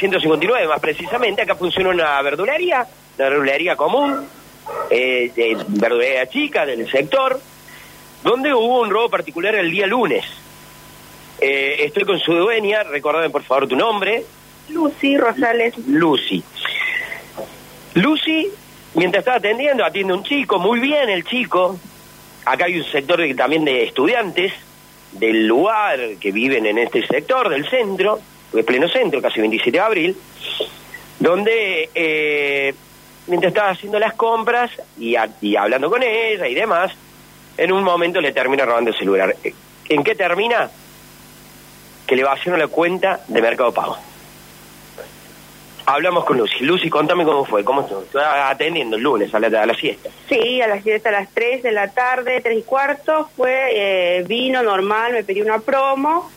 159 más precisamente, acá funciona una verdulería, una verdulería común, eh, de verdulería chica del sector, donde hubo un robo particular el día lunes. Eh, estoy con su dueña, recuérdame por favor tu nombre. Lucy Rosales. Lucy. Lucy, mientras estaba atendiendo, atiende un chico, muy bien el chico. Acá hay un sector de- también de estudiantes del lugar que viven en este sector, del centro, de pleno centro, casi 27 de abril, donde eh, mientras estaba haciendo las compras y, hablando con ella y demás, en un momento le termina robando el celular. Eh, ¿En qué termina? Que le vaciaron la cuenta de Mercado Pago. Hablamos con Lucy. Lucy, contame cómo fue. ¿Cómo estuvo? Atendiendo el lunes a la, a la siesta. Sí, a las 7 a las 3 de la tarde, 3 y cuarto, fue eh, vino normal, me pidió una promo.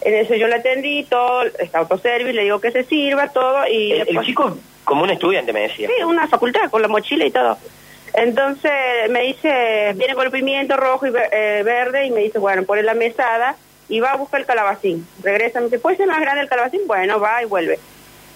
En eso yo le atendí, todo, está autoservice, le digo que se sirva, todo. y El, chico, como un estudiante, me decía. Sí, una facultad con la mochila y todo. Entonces me dice, viene con el pimiento rojo y eh, verde y me dice, bueno, pone la mesada y va a buscar el calabacín. Regresa, me dice, ¿puede ser más grande el calabacín? Bueno, va y vuelve.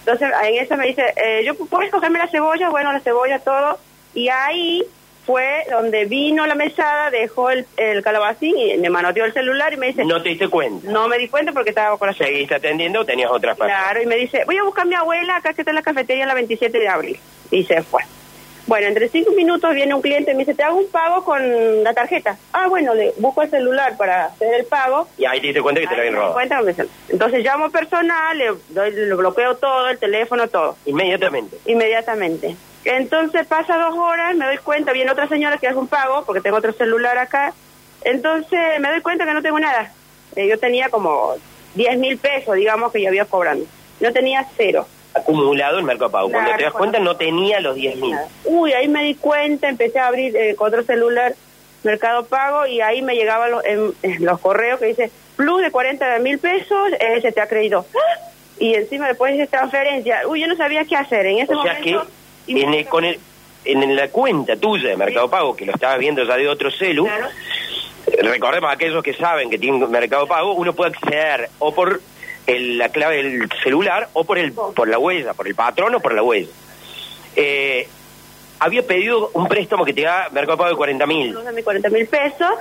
Entonces en eso me dice, eh, ¿yo puedes cogerme la cebolla? Bueno, la cebolla, todo. Y ahí fue donde vino la mesada, dejó el, el calabacín y me manoteó el celular y me dice, no, No te diste cuenta. me di cuenta porque estaba con la Seguiste atendiendo, tenías otras partes. Claro, y me dice, voy a buscar a mi abuela, acá que está en la cafetería la 27 de abril. Y se fue. Bueno, entre cinco minutos viene un cliente y me dice, te hago un pago con la tarjeta. Ah, bueno, le busco el celular para hacer el pago. Y ahí te diste cuenta que te lo habían robado. Entonces llamo personal, le, doy- le bloqueo todo, el teléfono, todo, Inmediatamente. inmediatamente. Entonces pasa dos horas, me doy cuenta, viene otra señora que hace un pago, porque tengo otro celular acá. Entonces me doy cuenta que no tengo nada. Eh, yo tenía como 10 mil pesos, digamos, que ya había cobrando. No tenía cero. Acumulado en Mercado Pago. Cuando Claro, te das cuenta, no tenía los 10 mil. Uy, ahí me di cuenta, empecé a abrir eh, con otro celular Mercado Pago y ahí me llegaban los, en- en los correos que dice plus de 40 mil pesos, eh, se te acreditó. ¡Ah! Y encima después dice transferencia. Uy, yo no sabía qué hacer en ese O sea que momento. En, el- con el, en la cuenta tuya de Mercado Pago, que lo estabas viendo ya de otro celu, Claro. recordemos a aquellos que saben que tienen Mercado Pago, uno puede acceder o por el- la clave del celular o por el por la huella, por el patrón o por la huella. Eh, había pedido un préstamo que te da Mercado Pago de 40 mil. plus de mis 40 mil pesos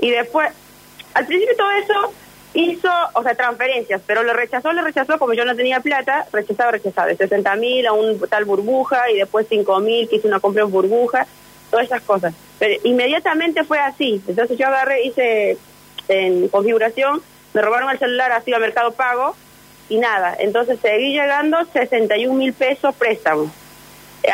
y después, al principio todo eso hizo, o sea, transferencias, pero lo rechazó, lo rechazó, como yo no tenía plata, rechazaba, rechazaba, de 60 mil a un tal burbuja y después 5 mil, que hice una compra en burbuja, todas esas cosas. Pero inmediatamente fue así, entonces yo agarré, hice en configuración, me robaron el celular así a Mercado Pago y nada, entonces seguí llegando 61 mil pesos préstamo.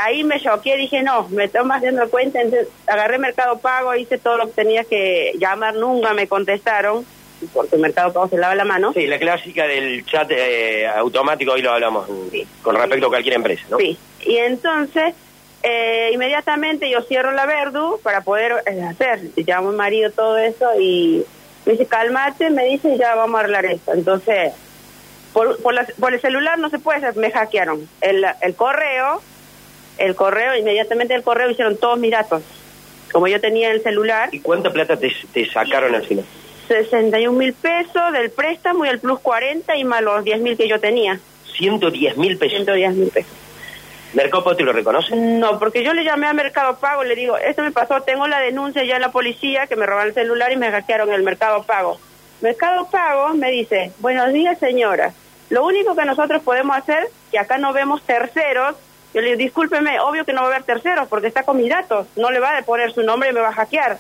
Ahí me choqué, dije, no, me estoy más dando cuenta, agarré Mercado Pago, hice todo lo que tenía que llamar, nunca me contestaron, porque Mercado Pago se lava la mano. Sí, la clásica del chat eh, automático, hoy lo hablamos mm, Sí. con respecto a cualquier empresa, ¿no? Sí, y entonces eh, inmediatamente yo cierro la Verdu para poder eh, hacer, llamo a mi marido todo eso y me dice, cálmate, me dice, ya vamos a arreglar esto. Entonces, por, por, la- por el celular no se puede hacer, me hackearon. El, el correo, el correo, inmediatamente el correo hicieron todos mis datos. Como yo tenía el celular, ¿Y cuánta plata te, te sacaron al final? 61 mil pesos del préstamo y el plus 40 y más los 10 mil que yo tenía. 110 mil pesos. 110 mil pesos. ¿Mercado Pago te lo reconoce? No, porque yo le llamé a Mercado Pago, le digo, esto me pasó, tengo la denuncia ya en la policía que me robaron el celular y me hackearon el Mercado Pago. Mercado Pago me dice, buenos días señora, lo único que nosotros podemos hacer, que acá no vemos terceros, yo le digo, discúlpeme, obvio que no va a haber terceros porque está con mis datos, no le va a poner su nombre y me va a hackear.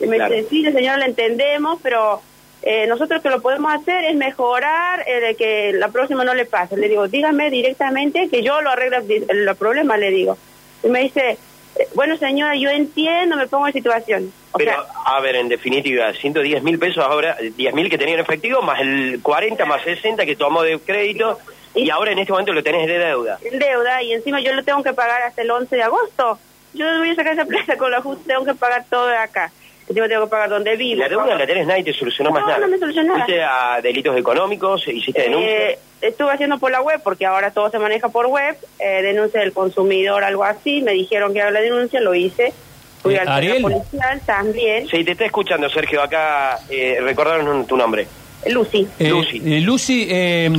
Y me Claro. dice, sí, señora, le entendemos, pero eh, nosotros que lo podemos hacer es mejorar eh, que la próxima no le pase. Le digo, dígame directamente que yo lo arreglo el, el problema, le digo. Y me dice, eh, bueno señora, yo entiendo, me pongo en situación. O Pero, sea, a ver, en definitiva, 110 mil pesos ahora, 10 mil que tenía en efectivo, más el 40 más 60 que tomó de crédito, y ahora en este momento lo tenés de deuda. en deuda y encima yo lo tengo que pagar hasta el 11 de agosto. Yo voy a sacar esa plata con la justa, tengo que pagar todo de acá. Encima tengo que pagar donde vivo. La deuda la tenés, nadie te solucionó más No, nada. no me solucionó nada. ¿Fuiste a delitos económicos? ¿Hiciste denuncia? Eh, estuve haciendo por la web, porque ahora todo se maneja por web, eh, denuncia del consumidor, algo así, me dijeron que haga la denuncia, lo hice. Fui Eh, al Ariel. centro policial también. Sí, te está escuchando, Sergio. Acá, eh, recordaron tu nombre. Lucy. Eh, Lucy. eh, Lucy, eh,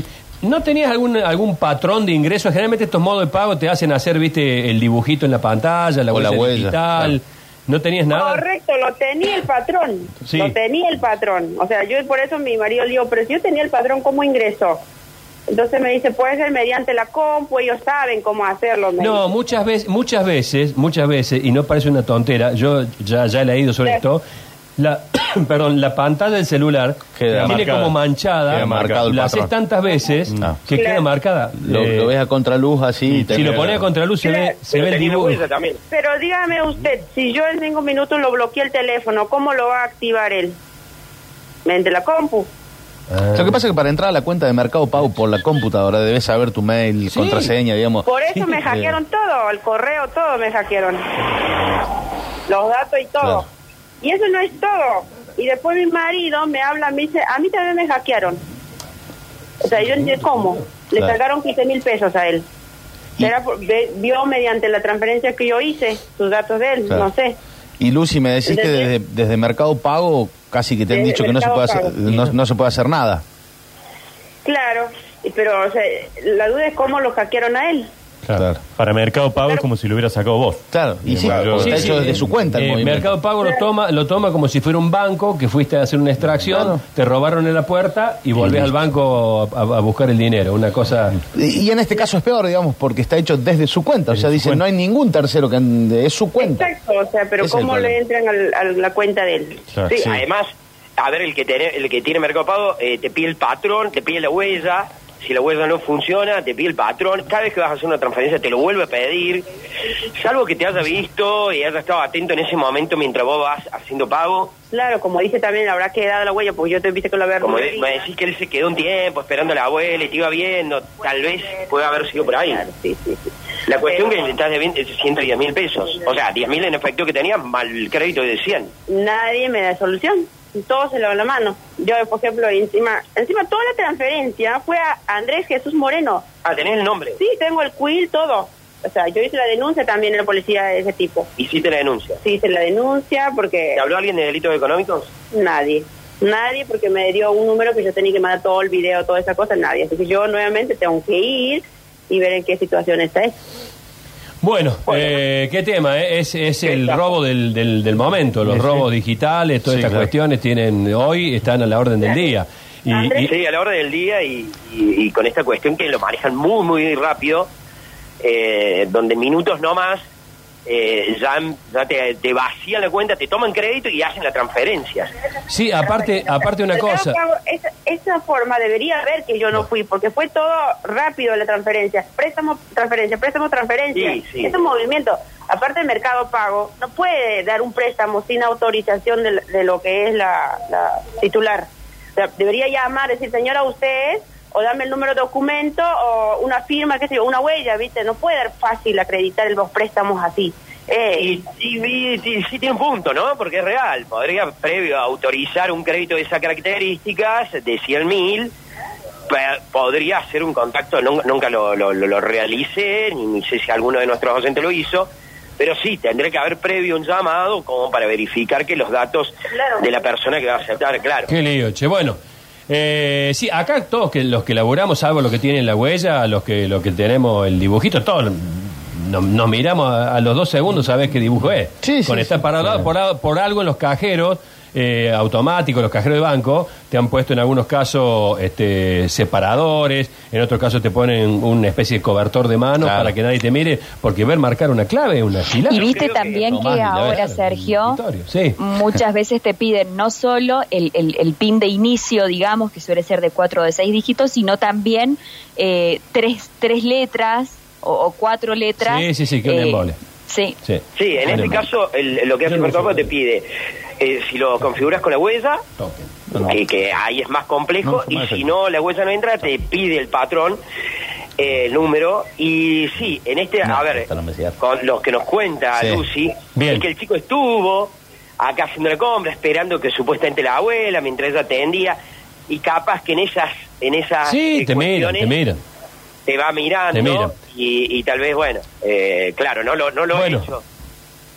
¿No tenías algún, algún patrón de ingresos? Generalmente estos modos de pago te hacen hacer, viste, el dibujito en la pantalla, la O la huella huella, digital. ¿No tenías nada? Correcto, lo tenía el patrón. Sí. Lo tenía el patrón. O sea, yo por eso mi marido le digo, pero si yo tenía el patrón, ¿cómo ingresó? Entonces me dice, puede ser mediante la compu, ellos saben cómo hacerlo. No, dice. muchas veces, muchas veces, muchas veces, y no parece una tontera, yo ya, ya he leído sobre Sí. esto, la, perdón, la pantalla del celular Queda tiene marcada. como manchada, Queda marcado la haces tantas veces Ah. que Claro. queda marcada. Lo, Eh, lo ves a contraluz así. si lo pones a contraluz se ve, se ve el dibujo. Pero dígame usted, si yo en cinco minutos lo bloqueé el teléfono, ¿cómo lo va a activar él? ¿Mediante la compu? Ah. Lo que pasa es que para entrar a la cuenta de Mercado Pago por la computadora debes saber tu mail, Sí. contraseña, digamos. Por eso Sí, me hackearon todo, el correo, todo me hackearon. Los datos y todo. Claro. Y eso no es todo. Y después mi marido me habla, me dice, a mí también me hackearon. O sea, yo no sé cómo. Le Claro. sacaron 15 mil pesos a él. Será por- ve- vio mediante la transferencia que yo hice sus datos de él, Claro. no sé. Y Lucy, me decís que Desde- Mercado Pago casi que te han dicho que no se, puede hacer, no, no se puede hacer nada. Claro, pero o sea, la duda es cómo lo hackearon a él. Claro. Claro. Para Mercado Pago es como si lo hubiera sacado vos. Claro, y sí, Claro, porque está Sí, hecho sí. desde su cuenta el Eh. Mercado Pago lo toma, lo toma como si fuera un banco que fuiste a hacer una extracción, Claro. te robaron en la puerta y volvés al banco a, a buscar el dinero. Una cosa. Y y en este caso es peor, digamos, porque está hecho desde su cuenta. O sea, dice, cuenta. no hay ningún tercero que ande- es su cuenta. Exacto, o sea, pero es ¿cómo le entran al- a la cuenta de él? Claro. Sí, Sí. además, a ver, el que tiene, el que tiene Mercado Pago eh, te pide el patrón, te pide la huella. Si la huella no funciona, te pide el patrón. Cada vez que vas a hacer una transferencia, te lo vuelve a pedir. Salvo que te haya visto y haya estado atento en ese momento mientras vos vas haciendo pago. Claro, como dice también, habrá quedado la huella, porque yo te viste con la verdad. Como de- me decís que él se quedó un tiempo esperando a la abuela y te iba viendo. Tal vez puede haber sido por ahí. Claro, sí, sí, sí. La cuestión Pero- que estás debiendo es 110 mil pesos. O sea, 10 mil en efecto que tenías, mal crédito de 100. Nadie me da solución. Todos se lavan la mano. Yo, por ejemplo, encima, encima toda la transferencia fue a Andrés Jesús Moreno. Ah, tenés el nombre. Sí, tengo el quill, todo. O sea, yo hice la denuncia también en la policía de ese tipo. Hiciste la denuncia. Sí, hice la denuncia porque ¿Te habló alguien de delitos económicos? nadie. Nadie porque me dio un número que yo tenía que mandar todo el video, toda esa cosa, nadie. Así que yo nuevamente tengo que ir y ver en qué situación está eso. Bueno, eh, ¿qué tema? eh? Es, es el Está. robo del, del, del momento. Los Sí, sí. robos digitales, todas Sí, estas claro. cuestiones tienen hoy están a la orden del día. Y, y- Sí, a la hora del día y, y- y con esta cuestión que lo manejan muy, muy rápido, eh, donde minutos no más eh, ya, ya te, te vacían la cuenta, te toman crédito y hacen la transferencia. sí, aparte, aparte una Mercado cosa. Pago, esa, esa forma debería haber que yo no fui, porque fue todo rápido la transferencia. Préstamo, transferencia, préstamo, transferencia. Sí, sí. Es un movimiento. Aparte de Mercado Pago, no puede dar un préstamo sin autorización de, de lo que es la, la titular. O sea, debería llamar, decir, señora, usted es, o dame el número de documento, o una firma, qué sé yo, una huella, ¿viste? No puede dar fácil acreditar los préstamos así. Eh, Y, y- sí tiene un punto, ¿no? Porque es real. Podría, previo a autorizar un crédito de esas características, de 100 mil, podría hacer un contacto, nunca, nunca lo, lo, lo- lo realicé, ni, ni sé si alguno de nuestros docentes lo hizo, pero sí, tendré que haber previo un llamado como para verificar que los datos Claro. de la persona que va a aceptar, claro. Qué lío, che. Bueno, eh, sí, acá todos que los que laburamos, salvo los que tienen la huella, los que, los que tenemos el dibujito, todos nos, nos miramos a, a los dos segundos, sabes qué dibujo es. Sí, sí, Con estar sí, parado por, a- por algo en los cajeros. Eh, automáticos, los cajeros de banco, te han puesto en algunos casos este, separadores, en otros casos te ponen una especie de cobertor de mano Claro. para que nadie te mire, porque ver marcar una clave es una gilada. Y viste que también que, ahora. Sergio, Sí. muchas veces te piden no solo el, el, el PIN de inicio, digamos, que suele ser de cuatro o de seis dígitos, sino también eh, tres, tres letras o, o cuatro letras. Sí, sí, sí, que un embole. Sí. Sí, Sí, en este caso, el- lo que hace no Mercado te pide, eh, si lo configuras con la huella, que, que ahí es más complejo, No, y si no la huella no entra, te pide el patrón eh, el número. Y sí, en este, No, a ver, no con los que nos cuenta Sí. Lucy, Bien. es que el chico estuvo acá haciendo la compra, esperando que supuestamente la abuela, mientras ella atendía, y capaz que en esas, en esas Sí, eh, te miran, te miran. te va mirando Te miran. Y, y tal vez, bueno, eh, claro, no lo, no lo Bueno, he hecho.